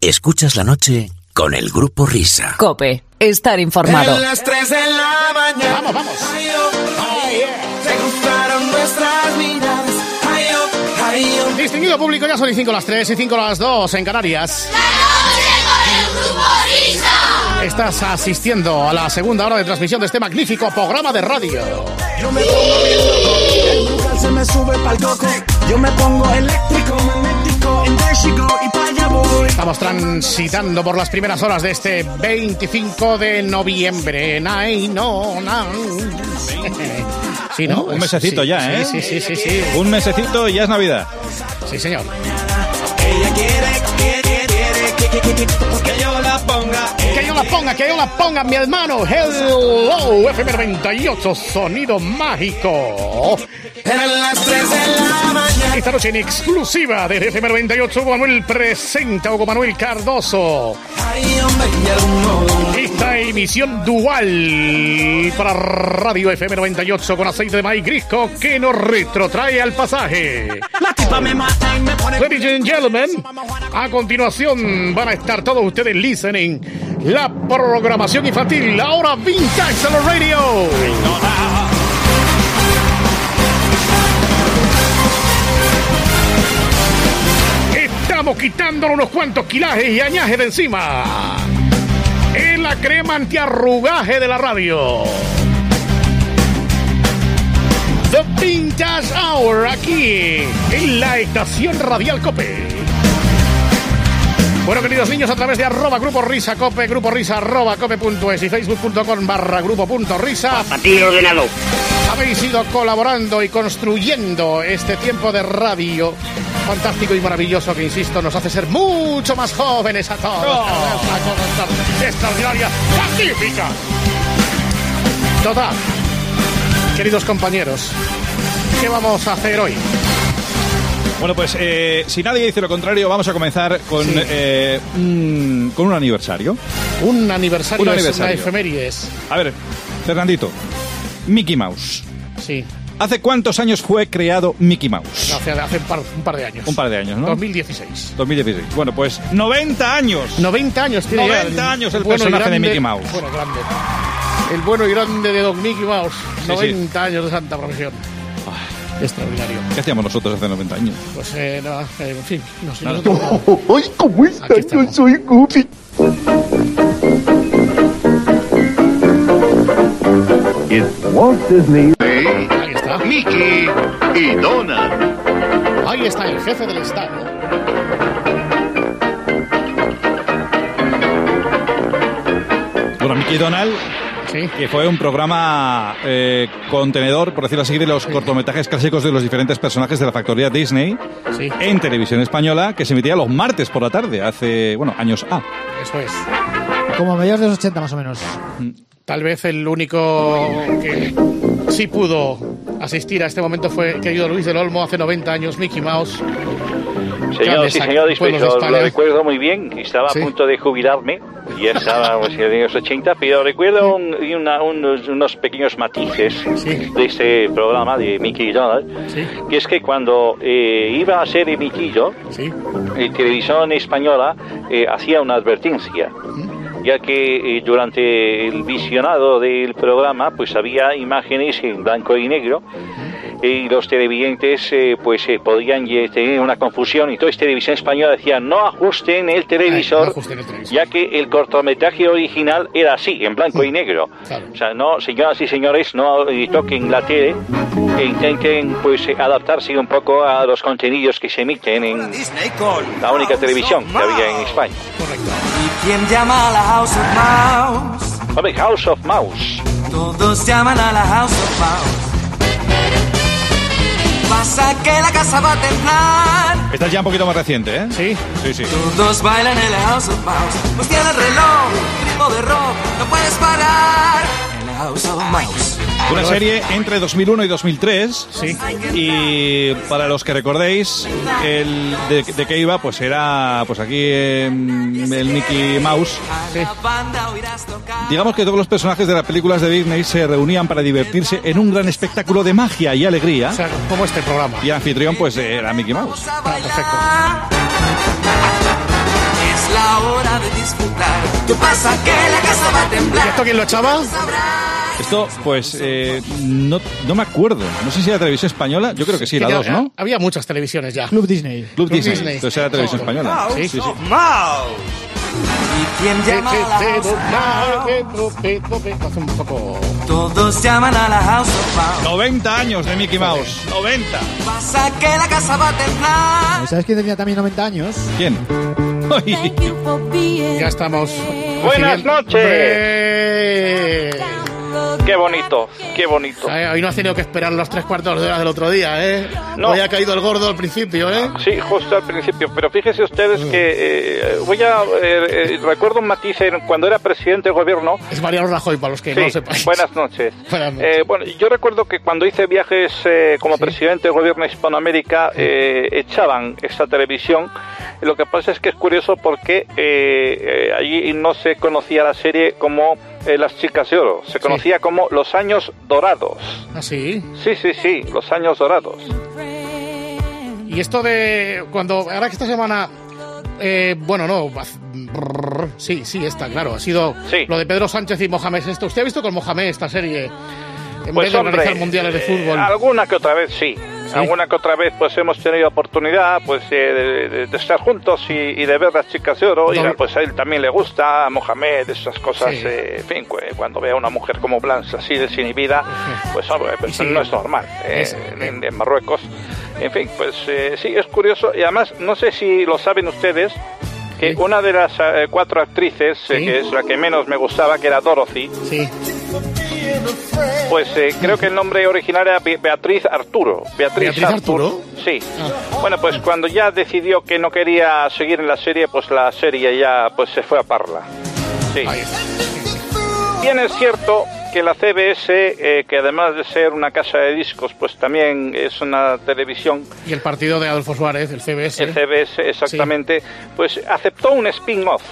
Escuchas la noche con el grupo Risa. Cope, estar informado. En las 3 de la mañana. Vamos, vamos. Ay, oh, ay, Se cruzaron nuestras miradas. Ay, oh, ay, oh. Distinguido público, ya son y 5 las 3 y 5 las 2 en Canarias. Estás asistiendo a la segunda hora de transmisión de este magnífico programa de radio. Yo me pongo bien loco. El se me sube pa'l coco. Yo me pongo eléctrico, magnético. En y. Estamos transitando por las primeras horas de este 25 de noviembre. Nay, no, no. Sí, ¿no? Un mesecito Sí, ya, ¿eh? Sí, sí, sí, sí. Un mesecito y ya es Navidad. Sí, señor. Ella quiere, quiere, que yo la ponga. Que yo la ponga, que yo la ponga, mi hermano. Hello, FM98, sonido mágico. Eran las 3 de la mañana. Esta noche en exclusiva de FM98, Hugo Manuel presenta a Hugo Manuel Cardoso. Esta emisión dual para Radio FM98 con aceite de maíz grisco que nos retrotrae al pasaje. Ladies and gentlemen, a continuación van a estar todos ustedes listening la programación infantil, la hora vintage de la radio. Estamos quitándonos unos cuantos kilajes y añajes de encima. Es la crema antiarrugaje de la radio. The Vintage Hour aquí en la estación Radial Cope. Bueno, queridos niños, a través de arroba grupo risa cope, grupo risa arroba cope.es y facebook.com barra grupo punto risa, A ti el ordenador. habéis ido colaborando y construyendo este tiempo de radio fantástico y maravilloso que, insisto, nos hace ser mucho más jóvenes a todos. Una cosa extraordinaria, magnífica. Total. Queridos compañeros, ¿qué vamos a hacer hoy? Bueno, pues eh, si nadie dice lo contrario, vamos a comenzar con, Sí. eh, un, con un aniversario. Un aniversario, Un es una efemérides. A ver, Fernandito, Mickey Mouse. Sí, ¿Hace cuántos años fue creado Mickey Mouse? hace, hace un, par, un par de años. Un par de años, ¿no? 2016. 2016. Bueno, pues 90 años. 90 años tiene ya 90 años el bueno y personaje de Mickey Mouse. Bueno, grande. El bueno y grande de Don Mickey Mouse. sí. 90 años de santa profesión. Extraordinario. ¿Qué hacíamos nosotros hace 90 años? Pues, eh, nada, eh, en fin. No sé, nosotros- ¡Ay, cómo están! Yo soy Goofy. It's Walt Disney. Ahí está. Mickey y Donald. Ahí está el jefe del Estado. Bueno, Mickey Donald, Sí. que fue un programa eh, contenedor, por decirlo así, de los cortometrajes clásicos de los diferentes personajes de la factoría Disney Sí, en televisión española, que se emitía los martes por la tarde, hace, bueno, años A. eso es. Como a mediados de los 80 más o menos. Tal vez el único que sí pudo asistir a este momento fue querido Luis del Olmo hace 90 años, Mickey Mouse. Señor, sí, señor, lo, recuerdo muy bien. Estaba Sí. a punto de jubilarme. Ya estaba pues, en los 80, pero recuerdo un- y una- unos, unos pequeños matices Sí. de este programa de Mickey Donald. Que es que cuando eh, iba a ser emitido, eh, Televisión Española eh, hacía una advertencia, ya que eh, durante el visionado del programa pues había imágenes en blanco y negro y los televidentes eh, pues eh, podían eh, tener una confusión y entonces Televisión Española decía no ajusten el televisor, no ajusten el televisor. ya que el cortometraje original era así, en blanco y negro. Claro. O sea, no, señoras y señores, no toquen la tele e intenten pues eh, adaptarse un poco a los contenidos que se emiten en la única televisión que había en España. Correcto. ¿Y quién llama a la House of Mouse? Hombre, House of Mouse. Todos llaman a la House of Mouse. Pasa que la casa va a temblar. Esta es ya un poquito más reciente, ¿eh? Sí, Sí, sí. Todos bailan en la House of Mouse. Pues tiene el reloj, ritmo de rock, no puedes parar. Una serie entre 2001 y 2003. sí. Y para los que recordéis, el de, de qué iba, pues era pues aquí eh, el Mickey Mouse. Digamos que todos los personajes de las películas de Disney se reunían para divertirse en un gran espectáculo de magia y alegría. O sea, como este programa. Y el anfitrión pues era Mickey Mouse. Perfecto. bailar. Es la hora de disfrutar. ¿Qué pasa? Que la casa va a ¿Y temblar. esto quién lo echaba? Esto, pues, eh, no, no me acuerdo. No sé si era televisión española. Yo creo que sí, la 2, ¿no? Había muchas televisiones ya. Club Disney. Club Disney. Disney. Entonces era televisión española. Sí, sí, sí. ¿Y quién llama? Hace un poco... Todos llaman a la house of pound. 90 años de Mickey Mouse. 90. Pasa que la casa va a temblar. ¿Sabes quién tenía también 90 años? ¿Quién? Ya estamos. Buenas noches. Qué bonito, qué bonito. Eh, Hoy no has tenido que esperar los tres cuartos de hora del otro día, ¿eh? No. Hoy ha caído el gordo al principio, ¿eh? Sí, justo al principio, pero fíjese ustedes que eh, voy a eh, eh, recuerdo un matiz cuando era presidente del gobierno. Es Mariano Rajoy, para los que no Sí, lo sepáis. buenas noches. Buenas noches. Eh, bueno, yo recuerdo que cuando hice viajes como presidente del gobierno de Hispanoamérica eh, echaban esta televisión. Lo que pasa es que es curioso porque allí no se conocía la serie como eh, Las Chicas de Oro, se conocía como Los Años Dorados. ¿Ah, sí? Sí, sí, sí, Los Años Dorados. Y esto de cuando ahora que esta semana eh, bueno, no, sí, sí, está claro, ha sido Sí. lo de Pedro Sánchez y Mohamed esto. ¿Usted ha visto con Mohamed esta serie? En Pues vez de hombre, organizar mundiales de eh, fútbol. alguna que otra vez sí. Alguna que otra vez pues hemos tenido oportunidad pues eh, de, de- de estar juntos y, y de ver las chicas de oro. Y pues a él también le gusta, a Mohamed, esas cosas. Sí. eh, en fin, cu- cuando ve a una mujer como Blanche así desinhibida, pues hombre, pues, Sí. no es normal eh, Es- en, en Marruecos. En fin, pues eh, sí, es curioso. Y además, no sé si lo saben ustedes, que una de las cuatro actrices, que es la que menos me gustaba, que era Dorothy, Sí. Pues eh, creo que el nombre original era Be- Beatriz Arturo. Beatriz, ¿Beatriz Arturo? Sí. Ah. Bueno, pues cuando ya decidió que no quería seguir en la serie, pues la serie ya pues se fue a Parla. Sí. Bien es cierto que la CBS, eh, que además de ser una casa de discos, pues también es una televisión, Y el partido de Adolfo Suárez, el CBS. el CBS exactamente, pues aceptó un spin-off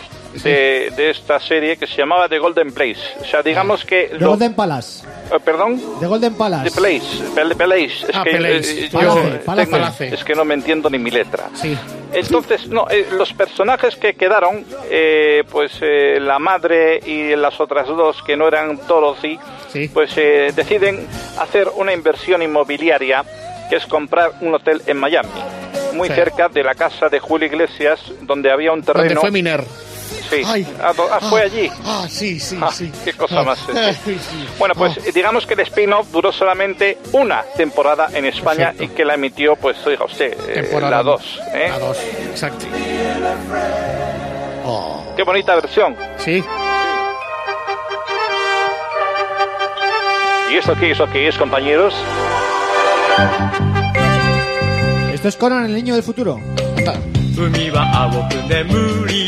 de, de esta serie que se llamaba The Golden Place. O sea, digamos que... The lo- Golden Palace. eh, ¿Perdón? The Golden Palace. The Place, Pel- Palace. Es Ah, que, Palace. eh, Palace, yo Palace. tengo- Palace. es que no me entiendo ni mi letra. Sí. Entonces, no, eh, los personajes que quedaron, eh, pues eh, la madre y las otras dos que no eran Dorothy, Sí. pues eh, deciden hacer una inversión inmobiliaria que es comprar un hotel en Miami, muy Sí. cerca de la casa de Julio Iglesias, donde había un Donde terreno. fue Miner. Sí. Ay. Ah, do- ah, fue allí. Ah, sí, sí, Ah, sí. qué cosa Ah, más, este. sí, sí. Bueno, pues Ah. eh, digamos que el spin-off duró solamente una temporada en España Perfecto. y que la emitió, pues, oiga usted, eh, Temporada la 2. ¿eh? La 2, exacto. Oh. Qué bonita versión. Sí. ¿Y eso qué, eso qué es, compañeros? Esto es Conan, el niño del futuro. Anda. 海は青く眠り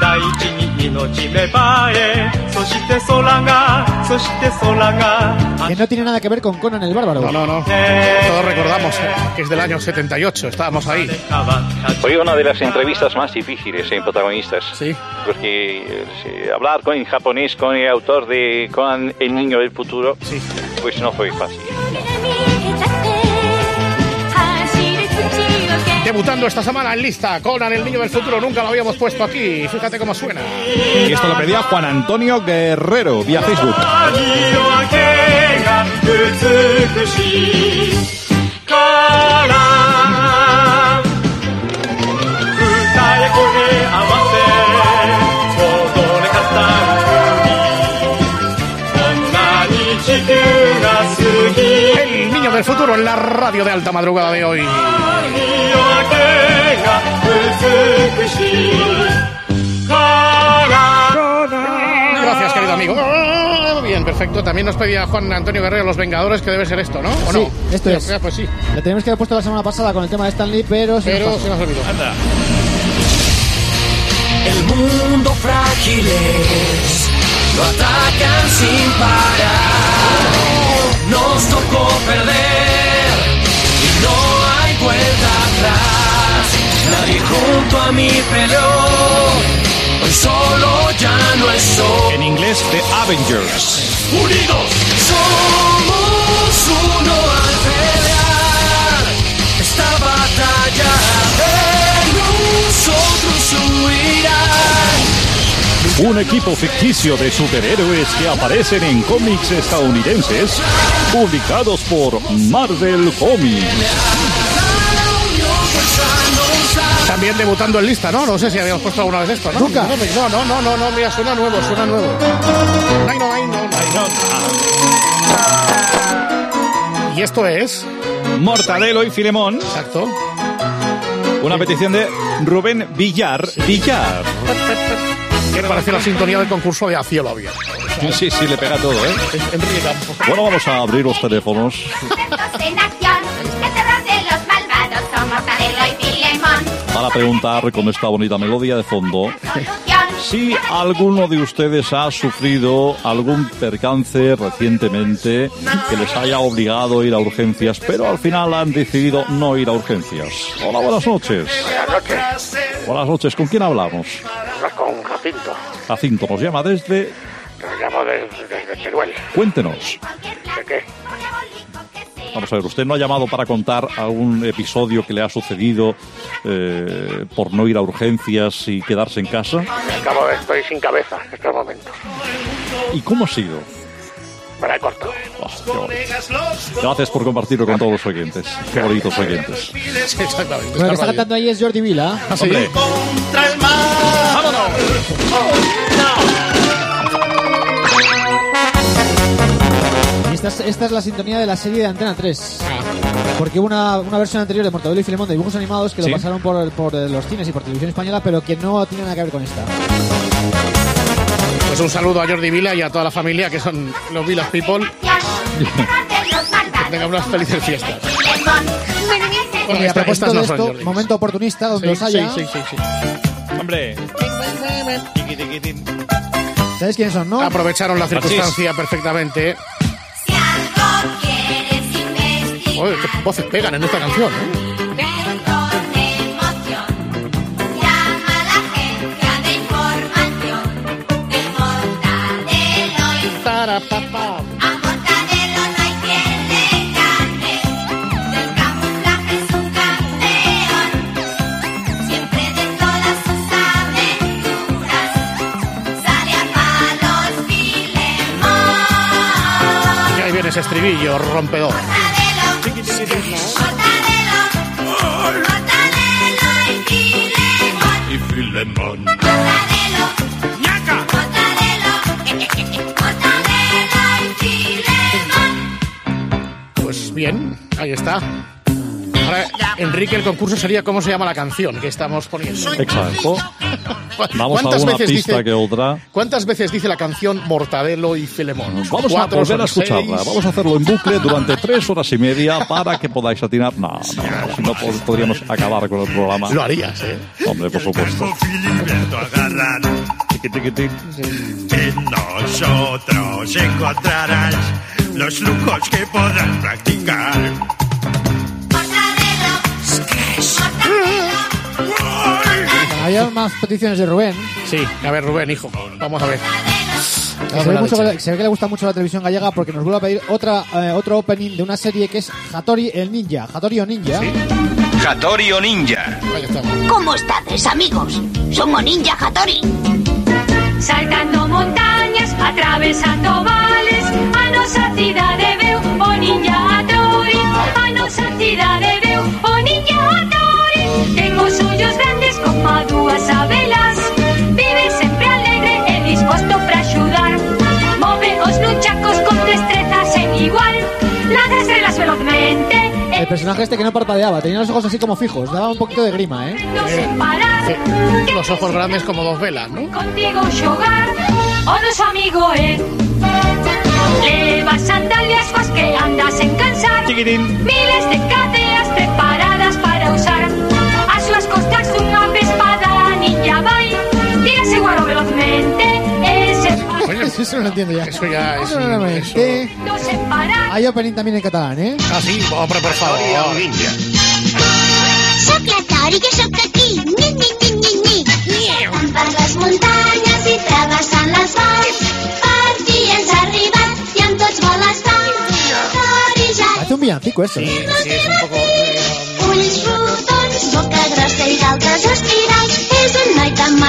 大地に命芽生えそして空がそして空が Que no tiene nada que ver con Conan el bárbaro. No, no, no. Todos recordamos eh, que es del año 78. Estábamos ahí. 変わった Fue una de las entrevistas más difíciles en protagonistas. Sí. Porque eh, sí, hablar con, en japonés con el autor de con El Niño del Futuro, Sí. pues no fue fácil. Esta semana en lista, Conan, el niño del futuro, nunca lo habíamos puesto aquí. Fíjate cómo suena. Y esto lo pedía Juan Antonio Guerrero vía Facebook. del futuro en la radio de alta madrugada de hoy. Gracias, querido amigo. Oh, bien, perfecto. También nos pedía Juan Antonio Guerrero Los Vengadores, que debe ser esto, ¿no? ¿O sí, no? esto es. Pues sí. Lo teníamos que haber puesto la semana pasada con el tema de Stanley, pero se pero nos, se nos olvidó. Anda. El mundo frágil es, lo atacan sin parar. Nos tocó perder y no hay vuelta atrás. Nadie junto a mí peleó, hoy solo ya no estoy. En inglés, The Avengers. Unidos somos uno al pelear esta batalla de nosotros Un equipo ficticio de superhéroes que aparecen en cómics estadounidenses publicados por Marvel Comics. También debutando en lista, ¿no? No sé si habíamos puesto alguna vez esto, ¿no? Nunca. No, no, no, no, no, mira, suena nuevo, suena nuevo. Ay, no, ay, no, ay, no. Y esto es, Mortadelo y Filemón. exacto, Una petición de Rubén Villar. Villar. que parece la sintonía del concurso de A Cielo Abierto. Sí, sí, le pega todo, ¿eh? Enrique Campos. Bueno, vamos a abrir los teléfonos. Expertos en acción, de terror de los malvados, son Mortadelo y Filemón. para preguntar con esta bonita melodía de fondo si alguno de ustedes ha sufrido algún percance recientemente que les haya obligado a ir a urgencias, pero al final han decidido no ir a urgencias. Hola, buenas noches. Buenas noches. Buenas noches, ¿con quién hablamos? Jacinto. Jacinto nos llama desde... Nos llamo desde de Teruel. Cuéntenos. ¿De qué? Vamos a ver, usted no ha llamado para contar algún episodio que le ha sucedido eh, por no ir a urgencias y quedarse en casa. Acabo de estoy sin cabeza en estos momentos. ¿Y cómo ha sido? Me la he cortado. Oh, qué bonito. Gracias por compartirlo con todos los oyentes. Qué bonitos oyentes. Sí, exactamente. Bueno, que está cantando ahí es Jordi Vila. Ah, sí. Hombre, Contra el mar. ¡Vámonos! Y esta es, esta es la sintonía de la serie de Antena 3. Porque hubo una, una versión anterior de Mortadelo y Filemón de dibujos animados que Sí. lo pasaron por, por los cines y por televisión española, pero que no tiene nada que ver con esta. Pues un saludo a Jordi Vila y a toda la familia que son los Vilas People. Que tengan unas felices fiestas. Bueno, y a propósito no de esto, Jordi. momento oportunista donde os Sí, haya. sí, sí, sí, sí. Hombre. ¿Sabéis quiénes son, no? Aprovecharon la circunstancia perfectamente. Oye, qué voces pegan en esta canción, ¿eh? Y ese estribillo rompedor. Y Filemón. Pues bien, ahí está. Ahora, Enrique, el concurso sería cómo se llama la canción que estamos poniendo. Exacto. Vamos a ¿Cuántas alguna veces pista dice- que otra. ¿Cuántas veces dice la canción Mortadelo y Filemón? Vamos a ¿Cuatro, volver a escucharla. seis? Vamos a hacerlo en bucle durante tres horas y media para que podáis atinar. No, no, no, si no pod- podríamos acabar con el programa. Lo harías, ¿eh? Hombre, por supuesto. En nosotros encontrarás los lujos que podrás practicar. Había más peticiones de Rubén. Sí, a ver, Rubén, hijo. Vamos a ver. se, ve mucho- se ve que le gusta mucho la televisión gallega porque nos vuelve a pedir otra, eh, otro opening de una serie que es Hattori el Ninja. Hattori o Ninja. Hattori o Ninja. ¿Cómo estades, amigos? Somos Ninja Hattori. Saltando montañas, atravesando vales, a nosa cidade veu o ninja Hattori. A nosa cidade El personaje este que no parpadeaba, tenía los ojos así como fijos, daba un poquito de grima, ¿eh? Sí. Los ojos grandes como dos velas, ¿no? contigo xogar O noso amigo é Leva sandalias coas que andas sen cansar Miles de se Eso no lo entiendo ya. Eso ya es Eso no lo entiendo. no sen parar Hay opening también en catalán, ¿eh? Ah, sí, hombre, por favor. Soc la Tori, que sóc aquí. Ni, ni, ni, ni, ni. Saltant per les muntanyes i travessant les valls. Per fi has arribat i amb tots vol estar. Tori ja Parece un villancico esto. ¿eh? Sí, es un poco... ulls rodons, boca grossa i d'altres espirals. És un noi tan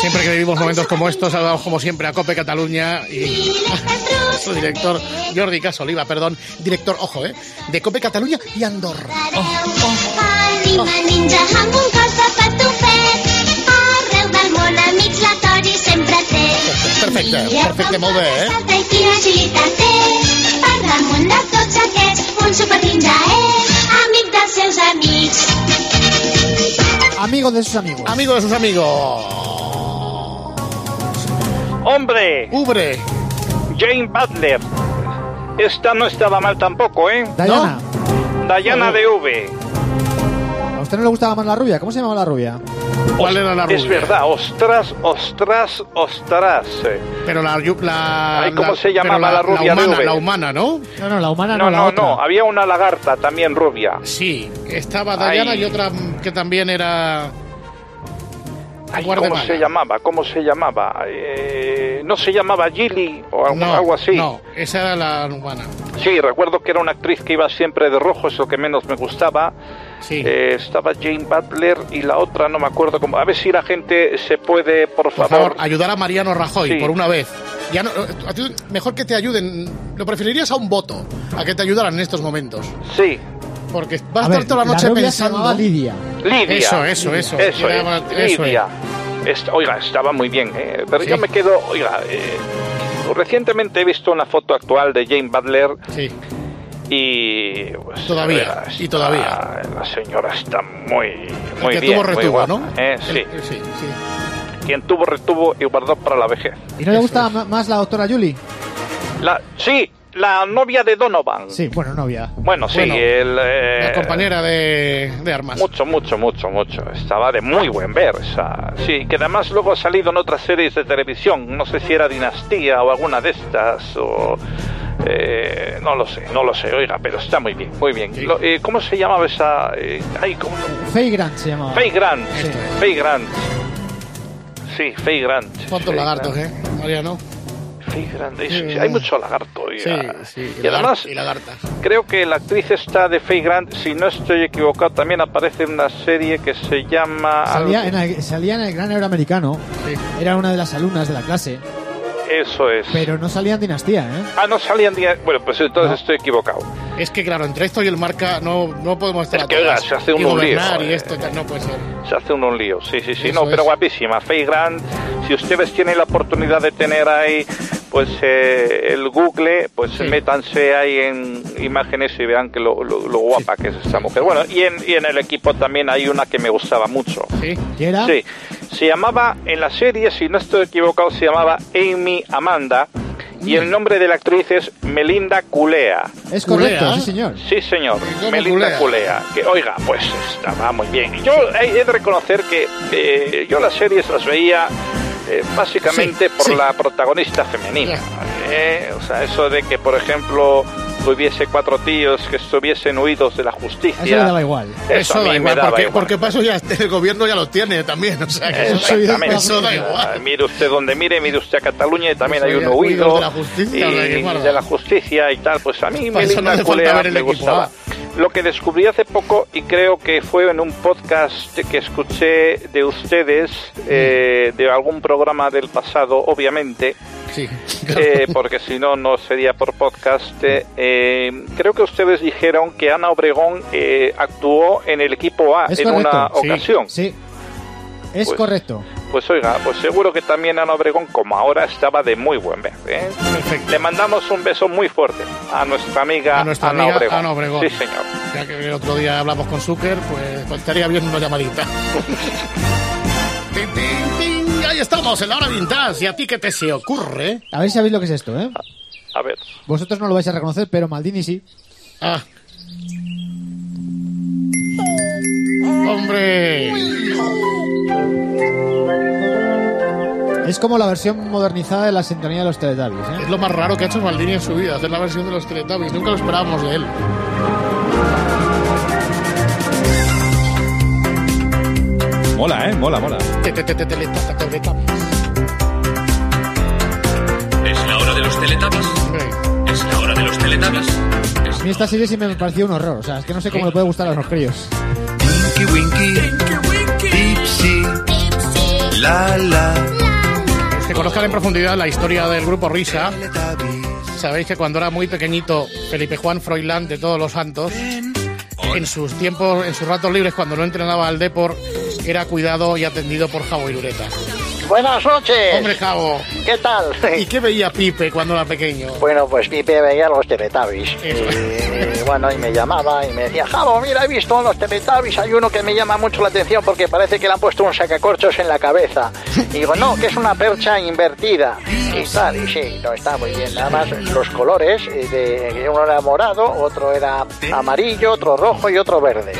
Siempre que vivimos momentos como estos, saludamos como siempre a Cope Cataluña y a su director Jordi Casoliva, perdón, director, ojo, eh, de Cope Cataluña y Andorra. Oh, oh, oh. Perfecte, perfecte, eh? Amigo de sus amigos. Amigo de sus amigos. ¡Hombre! ¡Ubre! Jane Butler. Esta no estaba mal tampoco, ¿eh? Diana. Diana de V. ¿A usted no le gustaba más la rubia? ¿Cómo se llamaba la rubia? ¿Cuál era la rubia? Es verdad, ostras, ostras, ostras. Pero la... la Ay, ¿cómo la- se llamaba pero la rubia de humana, la humana, ¿no? No, no, la humana no, No, la no, otra. no. Había una lagarta también rubia. Sí, estaba Diana Ay. y otra que también era... Ay, ¿Cómo se llamaba? ¿Cómo se llamaba? Eh, ¿No se llamaba Gilly o algo, No, algo así? No, esa era la humana. Sí, recuerdo que era una actriz que iba siempre de rojo, es lo que menos me gustaba. Sí. Eh, estaba Jane Butler y la otra no me acuerdo cómo. A ver si la gente se puede, por Por favor. favor, ayudar a Mariano Rajoy Sí. por una vez. Ya no, a ti mejor que te ayuden. Lo preferirías a un voto, a que te ayudaran en estos momentos. Sí, Porque vas a estar ver, toda la noche se pensando. Lidia. Lidia. Eso, eso, eso. Eso es, eso Lidia. Oiga, estaba muy bien, ¿eh? pero Sí. yo me quedo, oiga, eh, recientemente he visto una foto actual de Jane Butler Sí. Y... pues, Todavía, y todavía. La señora está muy, El muy que bien, tuvo muy retuvo, guapa, ¿no? ¿eh? El- Sí, sí, sí. quien tuvo retuvo y guardó para la vejez. ¿Y no le gustaba más la doctora Julie? La, sí, la novia de Donovan. Sí, bueno, novia. Bueno, sí, Bueno, el... eh, La compañera de, de armas. Mucho, mucho, mucho, mucho. Estaba de muy buen ver. esa- Sí, que además luego ha salido en otras series de televisión. No sé si era Dinastía o alguna de estas o... eh, no lo sé, no lo sé, oiga, pero está muy bien, muy bien. Sí. Lo- eh, ¿Cómo se llamaba esa...? eh, ay, ¿cómo? Faye Grant se llamaba. Faye Grant. Sí. Faye Grant. Sí, Faye Grant. ¿Cuántos Faye lagartos, Grant. eh, Mariano? Faye Grant. Es- Sí, hay mucho lagarto. oiga. Sí, sí. Y además, Y lagartas. Creo que la actriz esta de Faye Grant, si no estoy equivocado, también aparece en una serie que se llama... Salía en, el, salía en el Gran Héroe Americano. Sí. Era una de las alumnas de la clase. Eso es. Pero no salía en Dinastía, ¿eh? Ah, no salían... día- Bueno, pues entonces No. estoy equivocado. Es que, claro, entre esto y el marca no, no podemos estar Es que, oiga, se hace y uno un lío, y eh. esto y tal, no puede ser. Se hace uno un lío, sí, sí, sí. Eso no, pero es. guapísima. Faye Grant, si ustedes tienen la oportunidad de tener ahí, pues eh, el Google, pues Sí. métanse ahí en imágenes y vean que lo, lo- lo guapa que es esta mujer. Bueno, y en, y en el equipo también hay una que me gustaba mucho. Sí. ¿Qué era? Sí, se llamaba, en la serie, si no estoy equivocado, se llamaba Amy Amanda y el nombre de la actriz es Melinda Culea. Es correcto, Culea. sí, señor. Sí, señor, ¿Cómo Melinda Culea? Culea. Que, oiga, pues estaba muy bien. Yo he de reconocer que eh, yo las series las veía eh, básicamente Sí, por sí. la protagonista femenina. eh, o sea, eso de que, por ejemplo, hubiese cuatro tíos que estuviesen huidos de la justicia. Eso le daba igual. Eso, a da igual, me daba porque, igual. porque para eso ya el gobierno ya lo tiene también. O sea, que eso, Exactamente. eso da igual. Mire usted donde mire, mire usted a Cataluña y también Eso hay uno huido de la justicia, y de la justicia y tal. Pues a mí eso no Melinda hace falta Culea ver el me gustaba. A. Lo que descubrí hace poco y creo que fue en un podcast que escuché de ustedes, eh, de algún programa del pasado, obviamente, Sí. eh, porque si no, no sería por podcast. eh, eh, creo que ustedes dijeron que Ana Obregón eh, actuó en el equipo A Es en una correcto. Sí. ocasión. Sí. Es Pues- correcto. Pues oiga, pues seguro que también Ana Obregón, como ahora, estaba de muy buen ver. ¿eh? Perfecto. Le mandamos un beso muy fuerte a nuestra amiga, A nuestra Ana, amiga Obregón. Ana Obregón. Sí, señor. Ya que el otro día hablamos con Zucker, pues, pues estaría bien una llamadita. Tin, tin, tin. Ahí estamos, en la hora vintage. ¿Y a ti qué te se ocurre? A ver si sabéis lo que es esto, ¿eh? A ver. Vosotros no lo vais a reconocer, pero Maldini sí. Ah. ¡Hombre! Es como la versión modernizada de la sintonía de los Teletubbies, ¿eh? Es lo más raro que ha hecho Maldini en su vida, hacer la versión de los Teletubbies. Nunca lo esperábamos de él. Mola, ¿eh? Mola, mola. ¿Es la hora de los teletubbies? Hombre. ¿Es la hora de los? A mí esta serie sí me pareció un horror. O sea, es que no sé cómo le puede gustar a los críos. Tinky Winky, La La, conozcan en profundidad la historia del grupo Risa, sabéis que cuando era muy pequeñito, Felipe Juan Froilán de Todos los Santos, en sus tiempos, en sus ratos libres, cuando no entrenaba al Depor, era cuidado y atendido por Javo Irureta. Buenas noches. Hombre, Javo. ¿Qué tal? ¿Y qué veía Pipe cuando era pequeño? Bueno, pues Pipe veía los Teletubbies. Y, bueno, y me llamaba y me decía, Javo, mira, he visto en los Teletubbies, hay uno que me llama mucho la atención porque parece que le han puesto un sacacorchos en la cabeza. Y digo, no, que es una percha invertida. Y tal, y sí, no, está muy bien. Nada más los colores, eh, de, uno era morado, otro era amarillo, otro rojo y otro verde.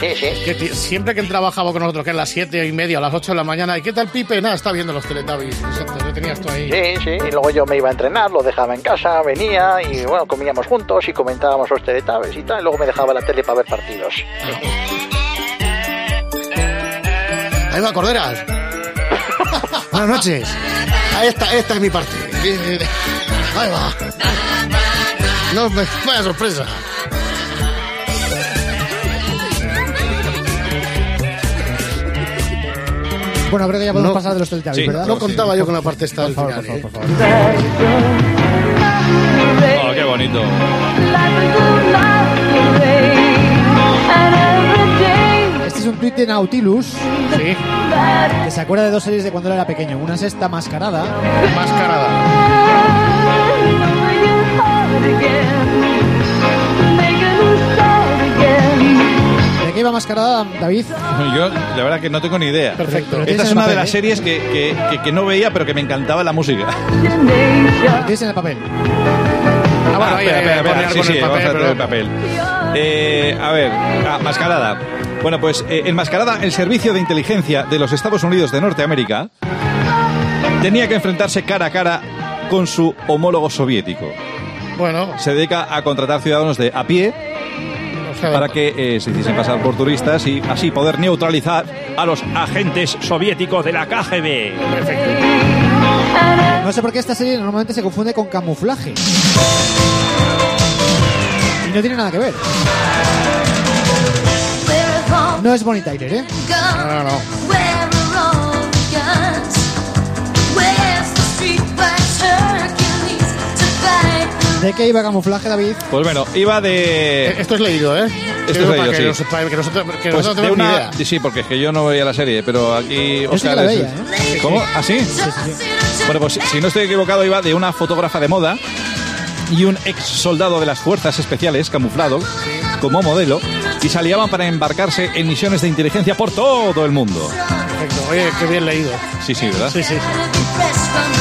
Sí, sí. Que siempre que entraba Javo con nosotros, que es las siete y media o las 8 de la mañana, ¿y qué tal Pipe? Nada, está viendo los Teletubbies. Exacto, lo tenías tú ahí. Sí, sí, y luego yo me iba a entrenar, lo dejaba en casa, venía y bueno, comíamos juntos y comentábamos los Teletubbies y tal, y luego me dejaba la tele para ver partidos. Ahí va, Corderas. Buenas noches. Ahí está, esta es mi parte. Ahí va. No, me- vaya sorpresa. Bueno, creo que ya podemos No. pasar de los Teletubbies, Sí, ¿verdad? no contaba yo con la parte esta del Por final. favor, ¿eh? por favor, por favor. Oh, qué bonito. Este es un tuit de Nautilus. Que se acuerda de dos series de cuando él era pequeño. Una es esta, Mascarada. ¿De iba Mascarada, David? Yo, la verdad que no tengo ni idea. Perfecto. Esta es una de las ¿eh? series que, que- que- que no veía, pero que me encantaba la música. Tienes en el papel. Ah, bueno, ahí, espera, ahí, espera, espera. Sí, sí, vamos a traer el pero- papel. Eh, a ver, ah, Mascarada. Bueno, pues eh, en Mascarada, el Servicio de Inteligencia de los Estados Unidos de Norteamérica tenía que enfrentarse cara a cara con su homólogo soviético. Bueno, Se dedica a contratar ciudadanos de a pie para que eh, se hiciesen pasar por turistas y así poder neutralizar a los agentes soviéticos de la KGB. No sé por qué esta serie normalmente se confunde con camuflaje. Y no tiene nada que ver. No es Bonnie Tyler, ¿eh? No, no, no. ¿De qué iba camuflaje, David? Pues bueno, iba de... Eh, Esto es leído, ¿eh? Esto es para leído, que sí. nos- para que nosotros, que Pues nosotros de una... idea. Sí, porque es que yo no veía la serie, pero aquí... Yo sí que Oscar la es- veía, ¿eh? ¿Cómo? ¿Ah, sí? Bueno, pues si- si no estoy equivocado, iba de una fotógrafa de moda y un ex soldado de las fuerzas especiales, camuflado, como modelo, y se aliaban para embarcarse en misiones de inteligencia por todo el mundo. Perfecto. Oye, qué bien leído. Sí, sí, ¿verdad? Sí, sí.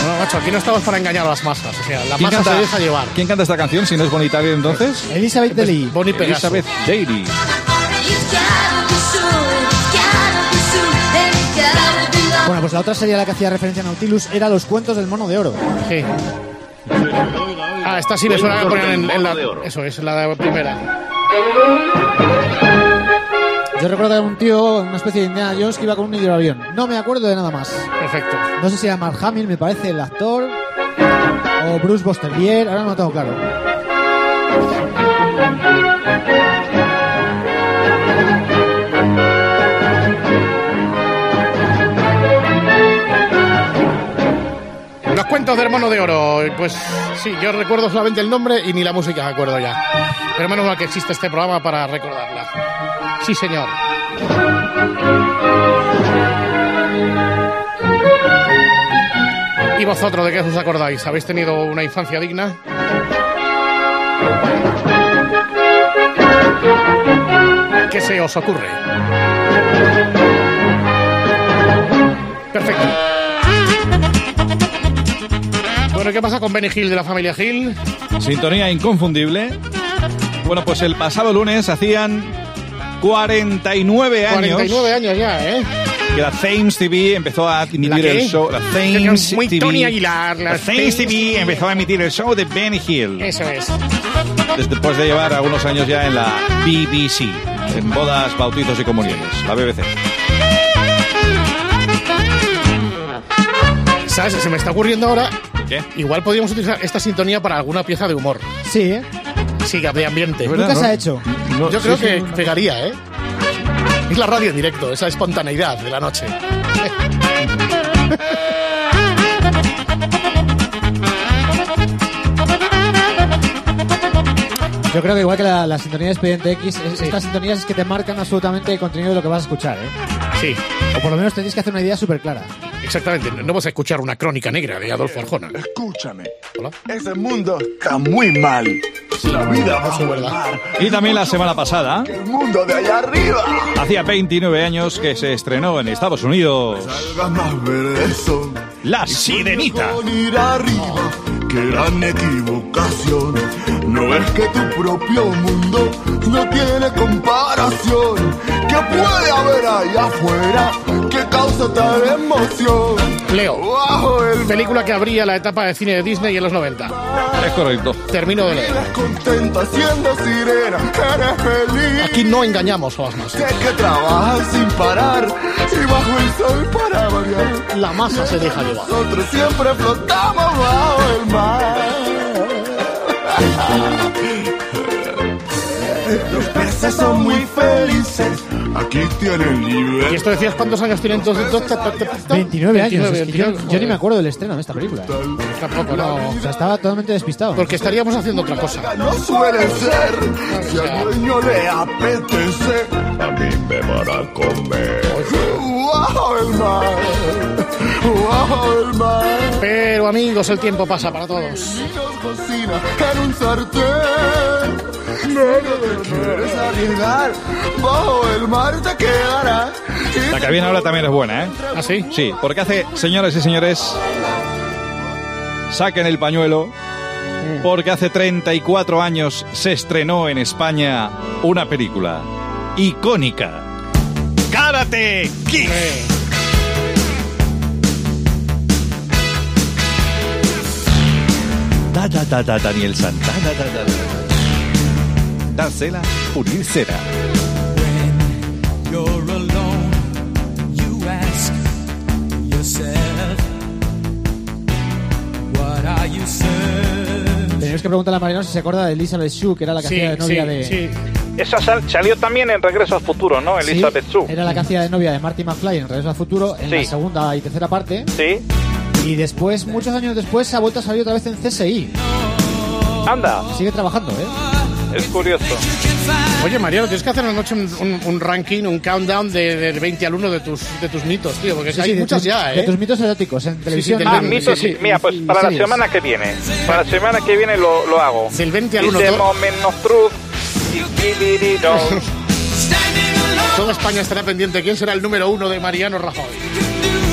No, macho, aquí no estamos para engañar a las masas. O sea, la ¿Quién masa canta, se deja llevar. ¿Quién canta esta canción si no es Bonnie Tyler entonces? Elizabeth Deli. Bonnie Pegaso. Elizabeth Daly. Bueno, pues la otra serie a la que hacía referencia Nautilus era Los cuentos del mono de oro. Sí. Ah, esta sí me suena que ponían en, en la... Eso es, la primera. Yo recuerdo que era un tío, una especie de Indiana Jones que iba con un hidroavión. No me acuerdo de nada más. Perfecto. No sé si era Mark Hamill, me parece, el actor. O Bruce Bosterlier, ahora no lo tengo claro. Los cuentos del mono de oro. Pues sí, yo recuerdo solamente el nombre y ni la música me acuerdo ya. Pero menos mal que existe este programa para recordarla. Sí, señor. ¿Y vosotros de qué os acordáis? ¿Habéis tenido una infancia digna? ¿Qué se os ocurre? Perfecto. Bueno, ¿qué pasa con Benny Hill de la familia Hill? Sintonía inconfundible. Bueno, pues el pasado lunes hacían 49 años 49 años ya, ¿eh? que la Thames TV empezó a emitir el show. La Thames muy TV. Tony Aguilar, la La Thames TV empezó a emitir el show de Benny Hill. Eso es. Des- Después de llevar algunos años ya en la BBC, en bodas, bautizos y comuniones, la BBC. ¿Sabes? Se me está ocurriendo ahora. ¿Qué? Igual podríamos utilizar esta sintonía para alguna pieza de humor. Sí, ¿eh? Sí, que habría ambiente. ¿Verdad? Nunca se ha hecho. Yo creo que pegaría, ¿eh? Es la radio en directo, esa espontaneidad de la noche. Yo creo que igual que la, la sintonía de Expediente X, estas sintonías es que te marcan absolutamente el contenido de lo que vas a escuchar, ¿eh? Sí. O por lo menos tenéis que hacer una idea súper clara. Exactamente. No vas a escuchar una crónica negra de Adolfo Arjona. Escúchame. Ese mundo está muy mal. La vida bajo el mar. Y también la semana pasada, El mundo de allá arriba. hacía 29 años que se estrenó en Estados Unidos Salga más verde son. La Sirenita. Con ir arriba. No es que tu propio mundo no tiene comparación. ¿Qué puede haber ahí afuera que causa tal emoción? Leo. Bajo el Película que abría la etapa de cine de Disney en los 90. Es correcto. Termino de leer. Eres contenta siendo sirena, eres feliz. Aquí no engañamos, Osmas. Sé que trabajas sin parar y bajo el sol para variar. La masa se deja llevar. Nosotros siempre flotamos bajo el mar. Yeah. Los peces son muy felices. Aquí tienen ¿Y libertad. esto decías cuántos años tienen entonces? 29 años. 29, es que yo, 29. yo ni me acuerdo del estreno de esta película. Tampoco, no. O sea, estaba totalmente despistado. Porque estaríamos haciendo otra cosa. No suele ser. Si al dueño le apetece, a mí me van a comer. Bajo el mar. Bajo el mar. Pero amigos, el tiempo pasa para todos. Nos cocina en un sartén. No te quieres arriesgar. Bajo el mar te quedarás. La que viene ahora también es buena, ¿eh? ¿Ah, sí? Sí, porque hace, señoras y señores, saquen el pañuelo, porque hace 34 años se estrenó en España una película icónica. Karate Kid. Da, da, da, da, Daniel Santana, da, da, da. Are you serving? Teníamos que preguntarle a Mariano si se acuerda de Elizabeth Shue, que era la que Sí, hacía de novia sí, de... sí. Esa sal- salió también en Regreso al Futuro, ¿no? Sí, Elizabeth Shue. Era la que hacía de novia de Marty McFly en Regreso al Futuro en Sí. la segunda y tercera parte. Sí. Y después, muchos años después, ha vuelto a salir otra vez en CSI. Anda, Sigue trabajando, ¿eh? Es curioso. Oye, Mariano, tienes que hacer una noche un, un- un ranking, un countdown de, del 20 al 1 de tus, de tus mitos, tío, porque Sí, hay sí, de muchas tus- ya, De ¿eh? tus mitos eróticos en televisión. del Ah, Sí, mitos, sí, mira, pues para la semana que viene. Para la semana que viene lo, lo hago. Del 20 al It's 1. the todo- moment of truth. Tikirirido. Toda España estará pendiente. ¿Quién será el número uno de Mariano Rajoy?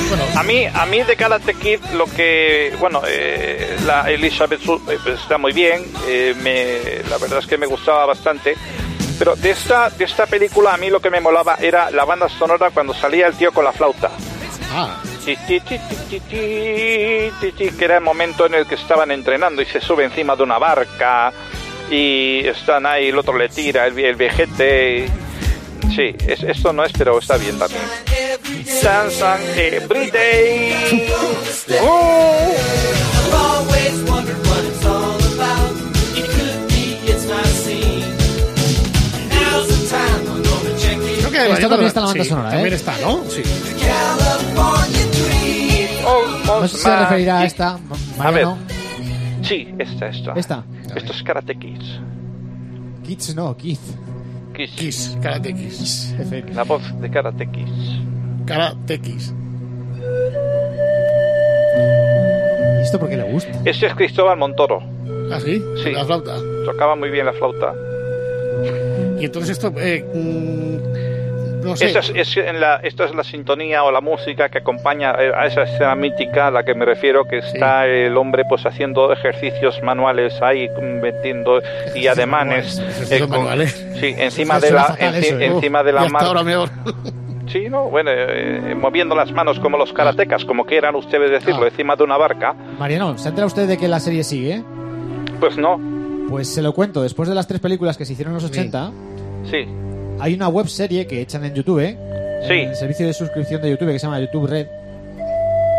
Bueno, A mí, a mí de Karate Kid lo que, bueno, eh, la Elizabeth eh, pues está muy bien, eh, me, la verdad es que me gustaba bastante, pero de esta, de esta película a mí lo que me molaba era la banda sonora cuando salía el tío con la flauta. ah, que era el momento en el que estaban entrenando y se sube encima de una barca y están ahí, el otro le tira, el, el viejete. y- Sí, es- esto no es, pero está bien también. On every day. Oh. creo que Esto Mariano- también está en la banda sí, sonora, ¿eh? También está, ¿no? Sí. Oh, No sé si se referirá a esta, A ver. Mariano. Sí, esta, esta. Esta. Esto es Karate Kids. Kids no, Kids. Kids. Kiss, Karate Kiss. La voz de Karate Kids. Karate. ¿Y esto por qué le gusta? Este es Cristóbal Montoro. ¿Ah, sí? Sí. La flauta. Tocaba muy bien la flauta. Y entonces esto, eh, mm, no sé. Esta es, es en la, esta es la sintonía o la música que acompaña eh, a esa escena mítica a la que me refiero, que está el hombre pues haciendo ejercicios manuales ahí, mm, metiendo y ademanes. manuales, eh, ejercicios con- manuales. sí, encima de la, fatal enci- eso, ¿eh? encima de la hasta mar- ahora peor. Sí, no, bueno, eh, moviendo las manos como los karatecas, como quieran ustedes decirlo, Ah. encima de una barca. Mariano, ¿se entera usted de que la serie sigue? Pues no, Pues se lo cuento, después de las tres películas que se hicieron en los 80, sí, hay una web serie que echan en YouTube, Sí. en el servicio de suscripción de YouTube que se llama YouTube Red,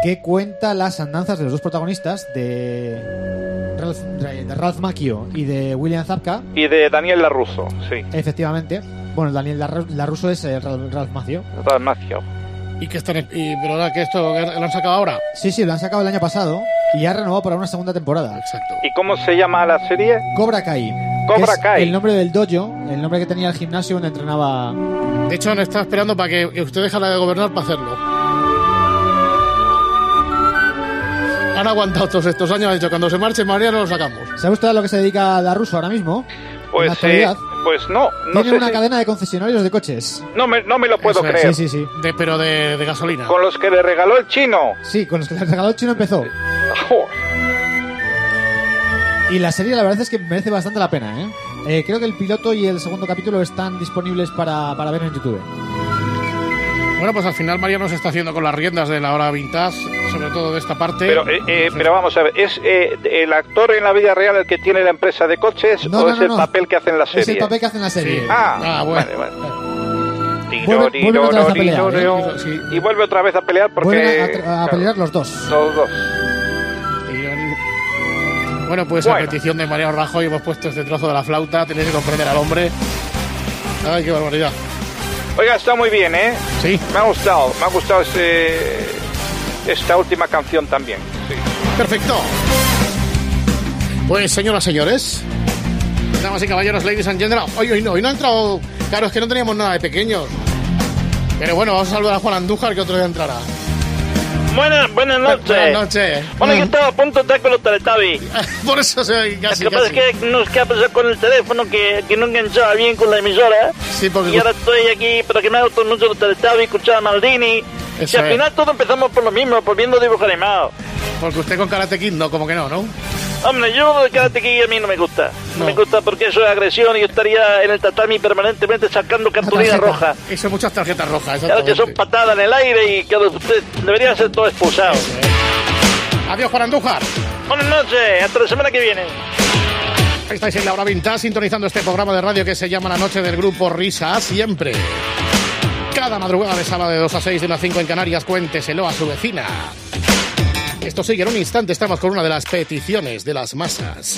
que cuenta las andanzas de los dos protagonistas de Ralph, de Ralph Macchio y de William Zabka, y de Daniel Larusso, sí, efectivamente. Bueno, Daniel Larusso es eh, Ralph, Ralph Macchio. Dalmacio. Y que están, y, pero ahora que esto lo han sacado ahora. Sí, sí, lo han sacado el año pasado y ya ha renovado para una segunda temporada. Exacto. ¿Y cómo se llama la serie? Cobra Kai. Cobra Kai. El nombre del dojo, el nombre que tenía el gimnasio donde entrenaba. De hecho, no está esperando para que usted dejara de gobernar para hacerlo. Han aguantado todos estos años, ha dicho, cuando se marche María lo sacamos. ¿Sabe usted a lo que se dedica la ruso ahora mismo? en Pues, la eh. Pues no, no Tiene sé una si- cadena de concesionarios de coches. no me, no me lo puedo Eso es, creer. Sí, sí, sí. De, pero de, de gasolina. Con los que le regaló el chino. Sí, con los que le regaló el chino empezó. Y la serie la verdad es que merece bastante la pena, ¿eh? Eh, creo que el piloto y el segundo capítulo están disponibles para, para ver en YouTube. Bueno, pues al final María nos está haciendo con las riendas de la hora vintage, sobre todo de esta parte. Pero, eh, eh, pero vamos a ver, ¿es eh, el actor en la vida real el que tiene la empresa de coches No, o no, es no, el no. papel que hace en la serie? Es el papel que hace en la serie. Ah, Ah, bueno. vale, vale. Vuelve- vuelven otra vez a pelear, ¿eh? Sí. Y vuelve otra vez a pelear porque... Vuelven a, a- a claro, pelear los dos. los dos. Bueno, pues a Bueno. petición de María Rajoy hemos puesto este trozo de la flauta. Tenéis que comprender al hombre. Ay, qué barbaridad. Oiga, está muy bien, ¿eh? Sí. Me ha gustado, me ha gustado este, esta última canción también. Sí. Perfecto. Pues, señoras, señores. Damas y caballeros, ladies and gentlemen. Hoy, hoy no, hoy no ha entrado. Claro, es que no teníamos nada de pequeños. Pero bueno, vamos a saludar a Juan Andújar, que otro día entrará. Buenas, buenas noches. Buenas noches. Bueno, yo estaba a punto de estar con los Teletubbies. Por eso soy casi. Lo que pasa es que no sé qué ha pasado con el teléfono, que, que no enganchaba bien con la emisora. Sí, porque Y ahora estoy aquí, pero que me ha gustado mucho los Teletubbies, escuchaba a Maldini. Eso y al es. final todos empezamos por lo mismo, por viendo dibujos animados. Porque usted con Karate Kid no, como que no, ¿no? Hombre, yo de Karate Kid a mí no me gusta. No, No. me gusta porque eso es agresión y yo estaría en el tatami permanentemente sacando cartulina roja. Eso, muchas tarjetas rojas. Claro que son patadas en el aire y que usted debería ser todo expulsado. Adiós, Juan Andújar. Buenas noches, hasta la semana que viene. Ahí estáis en la hora vintage sintonizando este programa de radio que se llama La Noche del Grupo Risa Siempre. Cada madrugada de sábado de 2 a 6 de las 5 en Canarias, cuénteselo a su vecina. Esto sigue en un instante, estamos con una de las peticiones de las masas.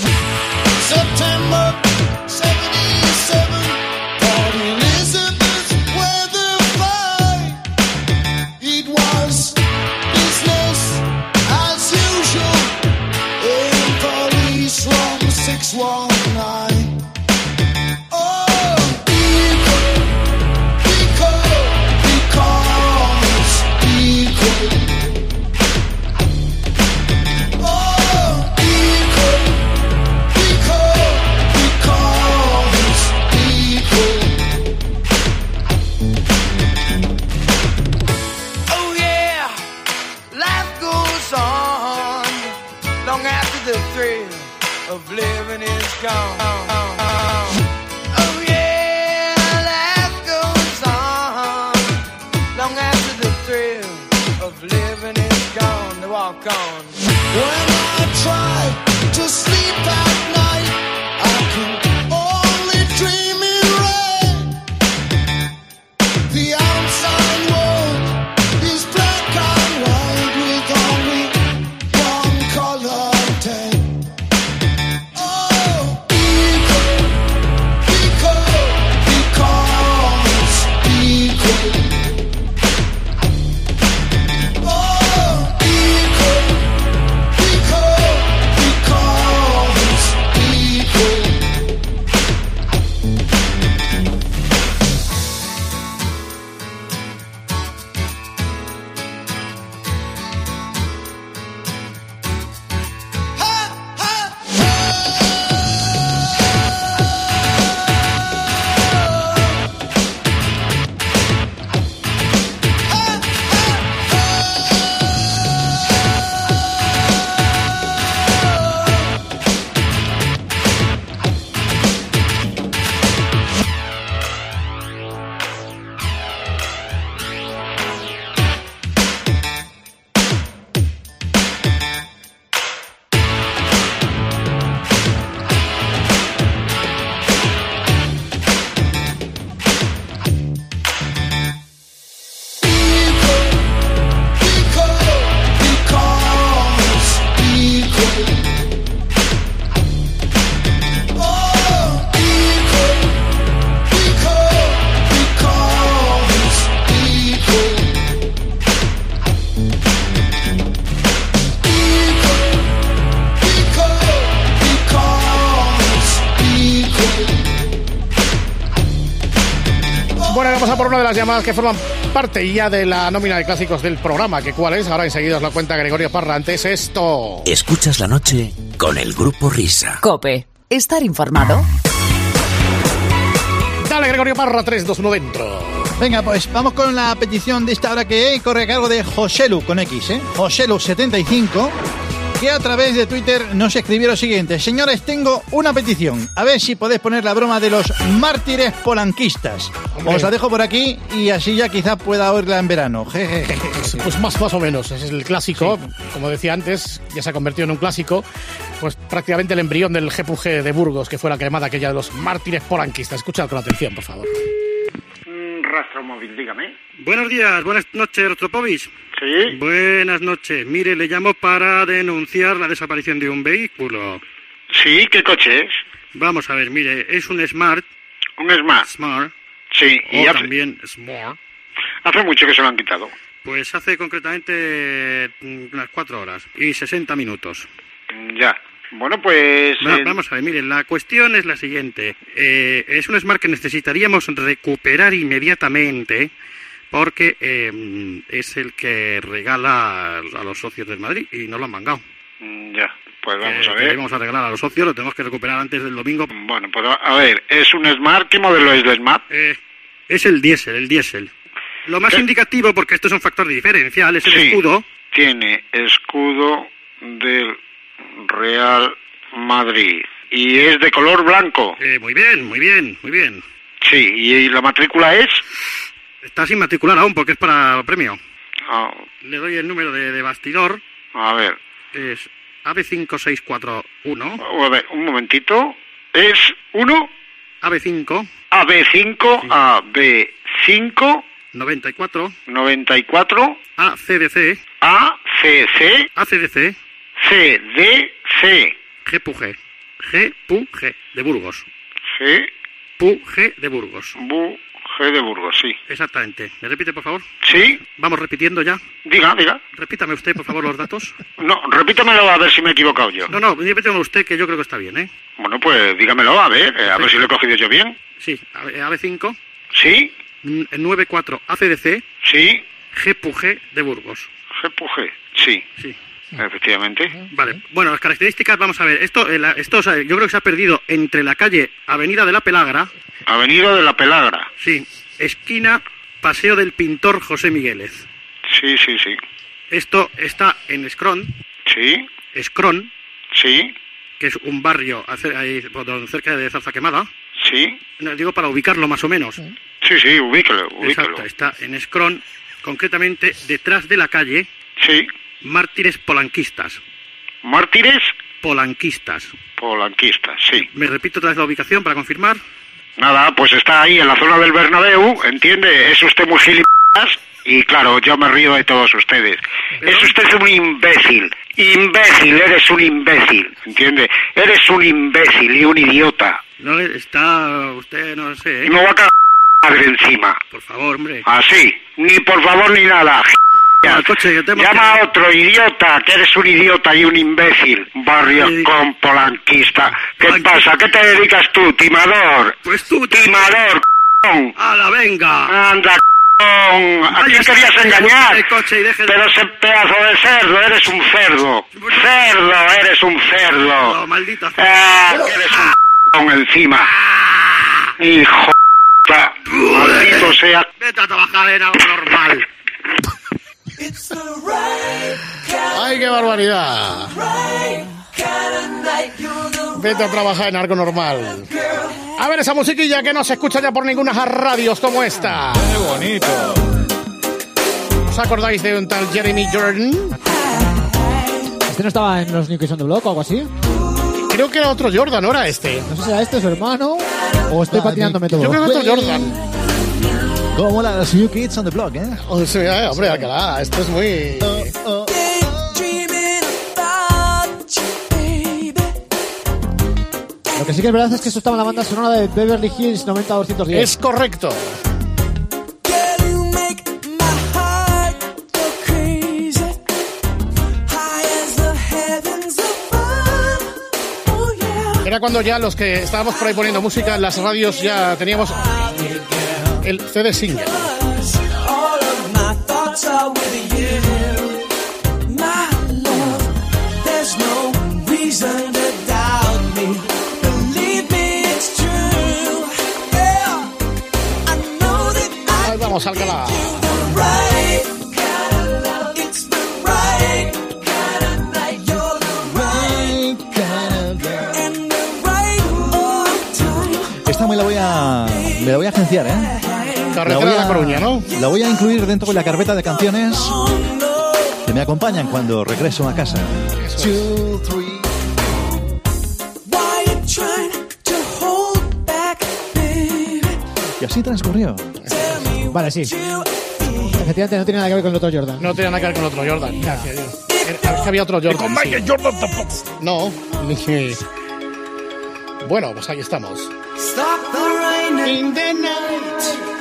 Que forman parte ya de la nómina de clásicos del programa, que cuál es, ahora enseguida os la cuenta Gregorio Parra, antes esto. Escuchas la noche con el grupo Risa. Cope. Estar informado. Dale, Gregorio Parra, 3, 2, 1 dentro. Venga, pues vamos con la petición de esta hora que corre a cargo de Joselu con X, ¿eh? Joselu75, que a través de Twitter nos escribió lo siguiente. Señores, tengo una petición. A ver si podéis poner la broma de los mártires polanquistas. Hombre. Os la dejo por aquí y así ya quizás pueda oírla en verano. Jejeje. Pues más, más o menos, es el clásico, como decía antes, ya se ha convertido en un clásico, pues prácticamente el embrión del GPG de Burgos, que fue la cremada aquella de los mártires polanquistas. Escuchad con atención, por favor. Rastro móvil, dígame. Buenos días, buenas noches, Rostropovich. Sí. Buenas noches. Mire, le llamo para denunciar la desaparición de un vehículo. Sí, ¿qué coche es? Vamos a ver, mire, es un Smart. Un Smart. Smart. Sí, y o hace, también Smart. hace mucho que se lo han quitado. Pues hace concretamente mm, unas cuatro horas y 60 minutos. Ya. Bueno, pues... Va- eh, Vamos a ver, mire, la cuestión es la siguiente. Eh, es un Smart que necesitaríamos recuperar inmediatamente porque eh, es el que regala a los socios del Madrid y no lo han mangado. mm, Ya. Pues vamos a que ver. íbamos a regalar a los socios, lo tenemos que recuperar antes del domingo. Bueno, pues a- ver, es un Smart. ¿Qué modelo es de Smart? Eh, es el diésel, el diésel. Lo más ¿Qué? indicativo, porque esto es un factor diferencial, es el Sí. escudo. Tiene escudo del Real Madrid. Y es de color blanco. Eh, muy bien, muy bien, muy bien. Sí, y la matrícula es... Está sin matricular aún porque es para premio. Ah, Le doy el número de, de bastidor. a ver, Es AB5641. a ver, un momentito. Es 1 AB5 AB5, AB5, 94 94, ACDC ACC, ACDC CDC, GPUG GPUG de Burgos. G, PUG de Burgos. Bu, G de Burgos, sí. Exactamente. ¿Me repite, por favor? Sí, Vamos repitiendo ya. diga, diga. Repítame usted, por favor, los datos. No, repítamelo a ver si me he equivocado yo. No, no, repítame usted que yo creo que está bien, ¿eh? Bueno, pues dígamelo, a ver, eh, a ver si lo he cogido yo bien. Sí, AB5 Sí, mm, 94 ACDC sí, GPUG de Burgos. GPUG, sí, Sí. Efectivamente. Vale. Bueno, las características, vamos a ver. Esto, eh, esto o sea, yo creo que se ha perdido entre la calle Avenida de la Pelagra, Avenida de la Pelagra. sí, esquina Paseo del Pintor José Migueles. Sí, sí, sí. Esto está en Scron, Sí, Scron, sí, que es un barrio ahí, cerca de Zarza Quemada. sí. No, digo para ubicarlo más o menos. Sí, sí, ubíquelo, ubíquelo. Exacto, está en Scron, concretamente detrás de la calle Sí. Mártires Polanquistas. Mártires Polanquistas. polanquistas, sí. Me repito otra vez la ubicación para confirmar. Nada, pues está ahí en la zona del Bernabéu, ¿entiende? Es usted muy gilipollas y claro, yo me río de todos ustedes. Es usted un imbécil. Imbécil, eres un imbécil, ¿entiende? Eres un imbécil y un idiota. No está usted, no sé. Y ¿eh? me va a cagar encima. Por favor, hombre. Así, ni por favor ni nada. Coche, Llama a otro idiota, que eres un idiota y un imbécil. Barrio Ay, con polanquista. ¿Qué Polanqui- pasa? ¿Qué te dedicas tú, timador? Pues tú, Timador, c******. ¡A la venga! Anda. ¿A quién querías engañar? coche y Pero ese pedazo de cerdo, eres un cerdo. Cerdo, eres un cerdo. maldito. Ah, que eres un c***** encima. Hijo de... Maldito sea. Vete a trabajar en algo normal. ¡Ay, qué barbaridad! Vete a trabajar en algo normal. A ver esa musiquilla que no se escucha ya por ninguna radios como esta. ¡Qué bonito! ¿Os acordáis de un tal Jeremy Jordan? ¿Este no estaba en los New Kids on the Block o algo así? Creo que era otro Jordan, ¿no era este? No sé si era este su hermano o estoy patinándome todo. Yo creo que otro Jordan. Como la de los New Kids on the Block, ¿eh? O sea, hombre, Alcalá, esto es muy... Lo que sí que es verdad es que esto estaba en la banda sonora de Beverly Hills 90210. Es correcto. Era cuando ya los que estábamos por ahí poniendo música en las radios ya teníamos el CD single. Ahí vamos, Alcalá. Esta me la voy a me la voy a agenciar, ¿eh? Carretera La voy de La a- Coruña, ¿no? La voy a incluir dentro de la carpeta de canciones que me acompañan cuando regreso a casa. Y así transcurrió. Vale, sí. Efectivamente no tiene nada que ver con el otro Jordan. No tenía nada que ver con otro Jordan. Gracias, Dios. Era- es que había otro Jordan. con sí. Jordan tampoco. No. Bueno, pues ahí estamos. Stop the rain in the night.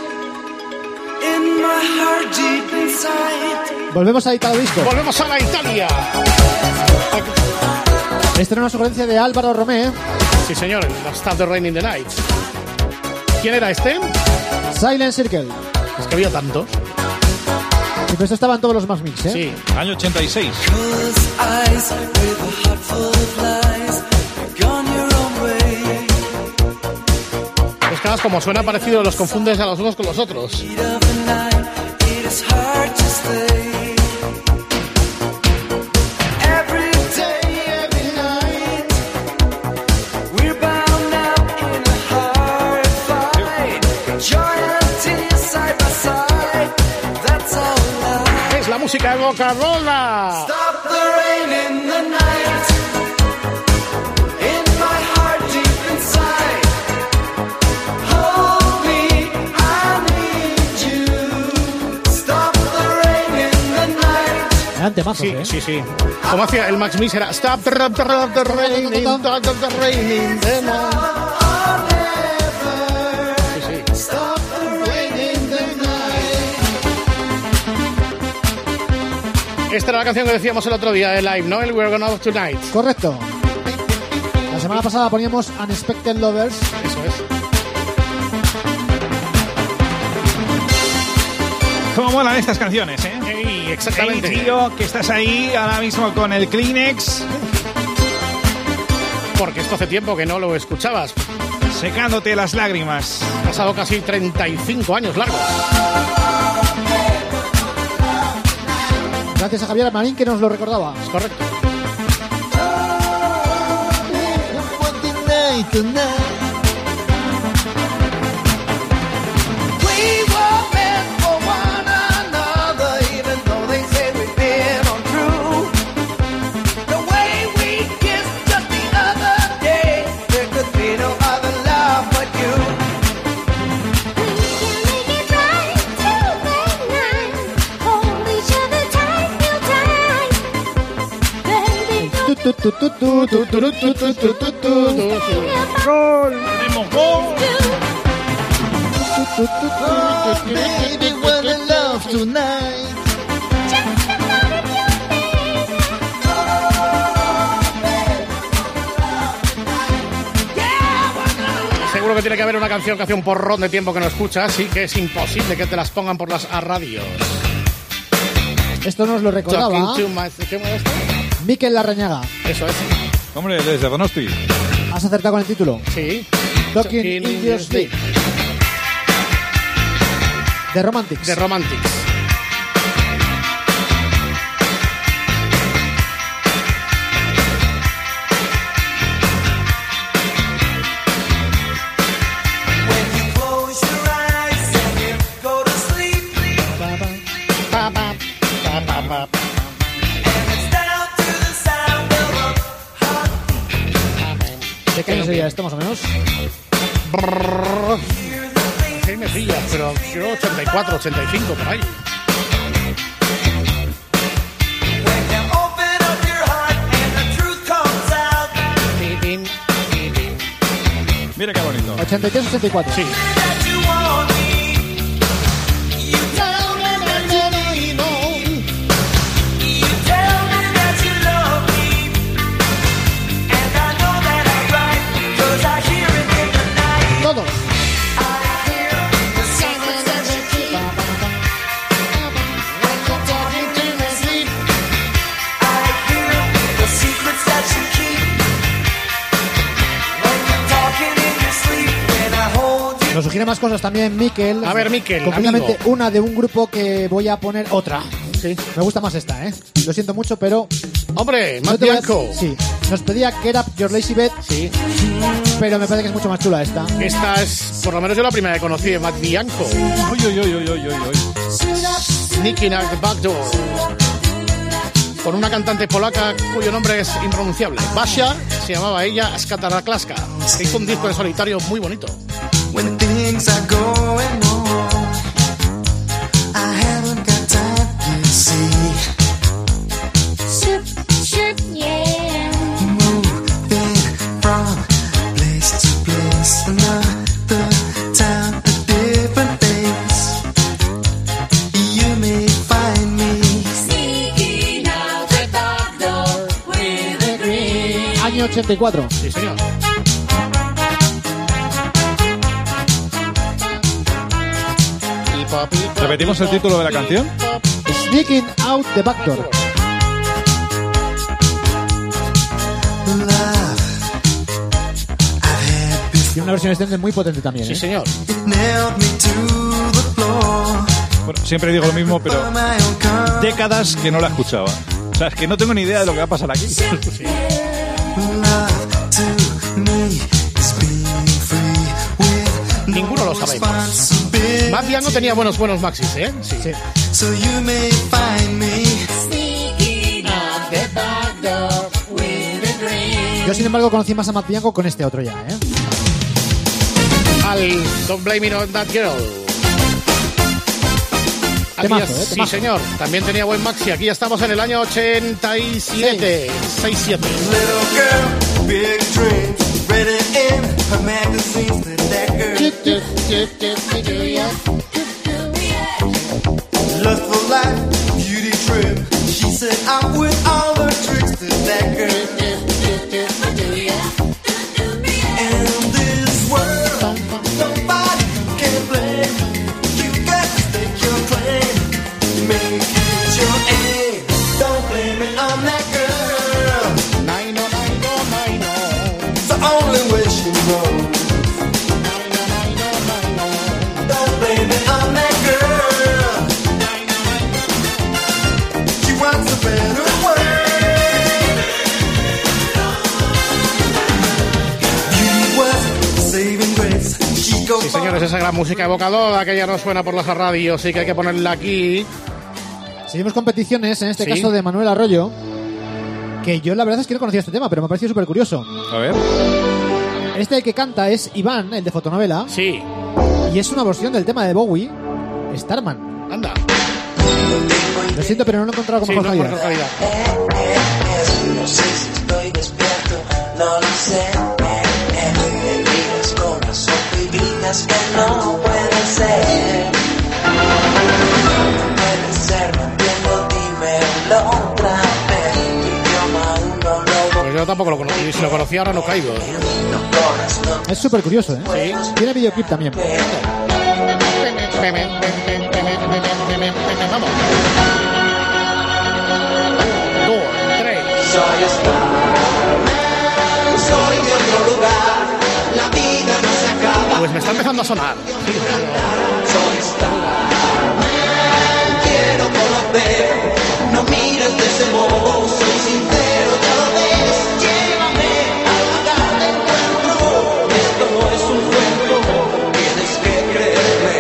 Volvemos a Italo Disco. Volvemos a la Italia. Esta era una sugerencia de Álvaro Romé. Sí, señor. el Stop the Rain in the Night. ¿Quién era este? Silent Circle. Es que había tantos. Y pues esto estaban todos los más mix, ¿eh? Sí. Año 86. Como suena parecido, los confundes a los unos con los otros. Heat of the night. It is Eran temazos, Sí, ¿eh? sí, sí. Como hacía el Max Mix era Stop the, the, the rain, stop the rain in the night. Sí, sí. Stop the rain in the night. Esta era la canción que decíamos el otro día de live, ¿no? El We're Gonna Love Tonight. Correcto. La semana pasada poníamos Unexpected Lovers. Eso es. ¿Cómo molan estas canciones, eh? Exactamente. Tío, que estás ahí ahora mismo con el Kleenex, Porque esto hace tiempo que no lo escuchabas. secándote las lágrimas. Ha pasado casi 35 años largos. Gracias a Javier Marín que nos lo recordaba. Es correcto. ¡Gol! ¡Tenemos gol! Baby, wanna love tonight. Seguro que tiene que haber una canción que hace un porrón de tiempo que no escuchas y que es imposible que te las pongan por las radios. Esto nos lo recordaba Talking to my- ¿Qué es esto? Miquel Larrañaga. Eso es. Hombre, desde Donosti. ¿Has acertado con el título? Sí. Talking Talking in your sleep. The Romantics. The Romantics. Sería esto más o menos? Sí, me pillas, pero creo 84, 85 por ahí. Mira qué bonito. 83-84. Sí. Más cosas también Miquel. A ver, Miquel, Concretamente amigo. una de un grupo que voy a poner otra. Sí. Me gusta más esta, ¿eh? Lo siento mucho, pero... Hombre, No te voy a- Bianco. Sí. Nos pedía Get Up Your Lazy Bed. Sí. Pero me parece que es mucho más chula esta. Esta es, por lo menos yo la primera que conocí de Matt Bianco. Uy, uy, uy, uy, uy, uy. Sneaking out the back door. Con una cantante polaca cuyo nombre es impronunciable. Basia se llamaba ella Skataraklaska, que hizo un disco en solitario muy bonito. When things are going wrong, I haven't got time, you see. Shoot, shoot, yeah. Moving from place to place, another town, a different place. You may find me Sneaking out the back door with a grin. Año 84. Sí, señor. ¿Repetimos el título de la canción? Sneaking Out the Back Door. Tiene una versión extended muy potente también, Sí, ¿eh? señor. Bueno, siempre digo lo mismo, pero décadas que no la escuchaba. O sea, es que no tengo ni idea de lo que va a pasar aquí. Ninguno lo sabemos. Matt Bianco tenía buenos, buenos maxis, ¿eh? Sí. So you may find me out the back door with a grin. Yo, sin embargo, conocí más a Matt Bianco con este otro ya, ¿eh? Al Don't Blame It on That Girl. Temazo, ya- ¿eh? sí, Temazo. señor. También tenía buen maxi. Aquí ya estamos en el año 87. 6-7. little girl, big dreams, read it in her magazines that that girl. Lustful life, beauty trip. She said I'm with all the tricks that that girl. And señores, esa gran música evocadora que ya no suena por las radios y que hay que ponerla aquí. Seguimos con peticiones, en este Sí. caso de Manuel Arroyo. Que yo la verdad es que no conocía este tema, pero me ha parecido súper curioso. A ver. Este que canta es Iván, el de fotonovela. Sí. Y es una versión del tema de Bowie, Starman. Anda. Lo siento, pero no lo he encontrado con Sí, mejor no calidad. No sé si estoy despierto, no lo sé. Que no puede ser. No puede ser, no entiendo, dímelo otra vez. Tu idioma aún no lo Pues yo tampoco lo conocí. Y si lo conocía ahora no caigo. Es súper curioso, ¿eh? Tiene videoclip también. Pues me está empezando a sonar. Soy Starman, quiero conocer. No mires de ese modo, soy sincero, ya lo ves. Llévame al lugar de encuentro. Esto no es un cuento, tienes que creerme.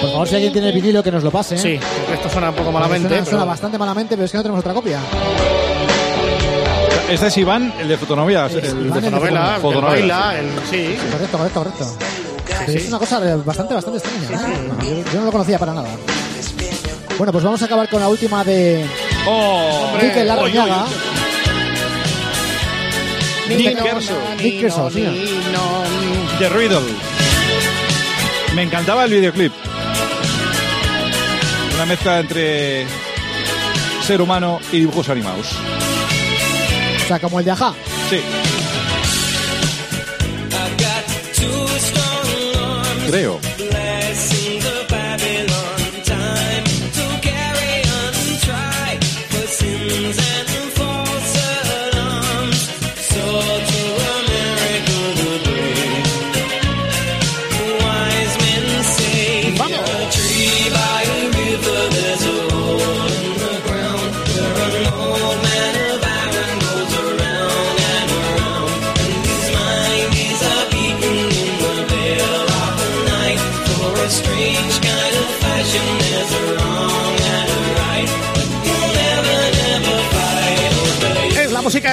Por favor, si alguien tiene el vinilo, que nos lo pase. ¿eh? Sí, porque esto suena un poco malamente. Suena, suena pero- bastante malamente, pero es que no tenemos otra copia. Este es Iván, el de fotonovelas. El el de Novela, el fotonovelas. baila, el... Sí. Correcto, correcto, correcto. sí. Es una cosa bastante, bastante extraña. ¿eh? No, yo, yo no lo conocía para nada. Bueno, pues vamos a acabar con la última de ¡Oh! Oy, Larrañaga. Nick Kershaw. Nick Kershaw, sí. The Riddle. Me encantaba el videoclip. Una mezcla entre ser humano y dibujos animados. O sea, como el de Aja. Sí. Creo.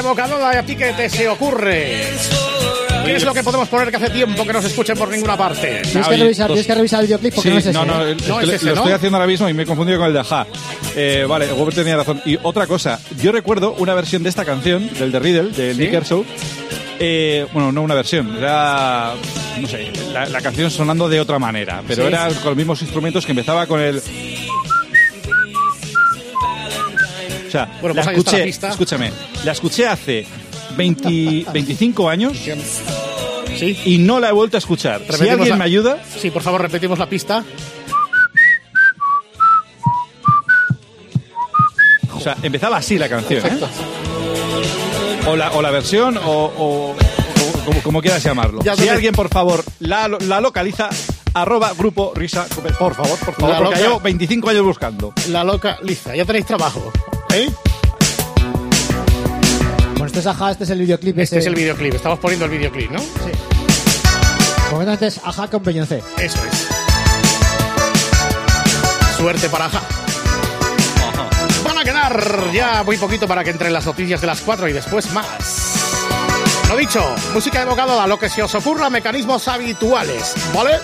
Evocadora y a ti que te se ocurre. ¿Qué es lo que podemos poner que hace tiempo que no se escuche por ninguna parte? Tienes que, revisar, tienes que revisar el videoclip porque Sí, no es ese. no, no, ¿eh? el- es le- lo estoy haciendo ahora mismo y me he confundido con el de Aja. Eh, vale, Robert tenía razón. Y otra cosa, yo recuerdo una versión de esta canción, del de Riddle, de ¿Sí? Nick Kershaw. Eh, bueno, no una versión, era, no sé, la, la canción sonando de otra manera, pero Sí. era con los mismos instrumentos que empezaba con el... O sea, Bueno, la pues la escuché, pista. escúchame, la escuché hace 20 25 años Sí. y no la he vuelto a escuchar. Si alguien la- me ayuda, Sí, por favor, repetimos la pista. O sea, empezaba así la canción, ¿eh? O la, o la versión, o, o- o como, como quieras llamarlo. Ya si alguien, por favor, la, la localiza, arroba grupo risa, por favor, por favor, La porque loca- llevo 25 años buscando. La loca Liza, ya tenéis trabajo. ¿Eh? Bueno, este es Aja, este es el videoclip. Este es el videoclip, estamos poniendo el videoclip, ¿no? Sí. Concretamente es Aja con Beyoncé. Eso es. Suerte para Ja. Van a quedar ya muy poquito para que entren las noticias de las 4 y después más. Lo dicho, música evocada a lo que se os ocurra, mecanismos habituales, ¿vale?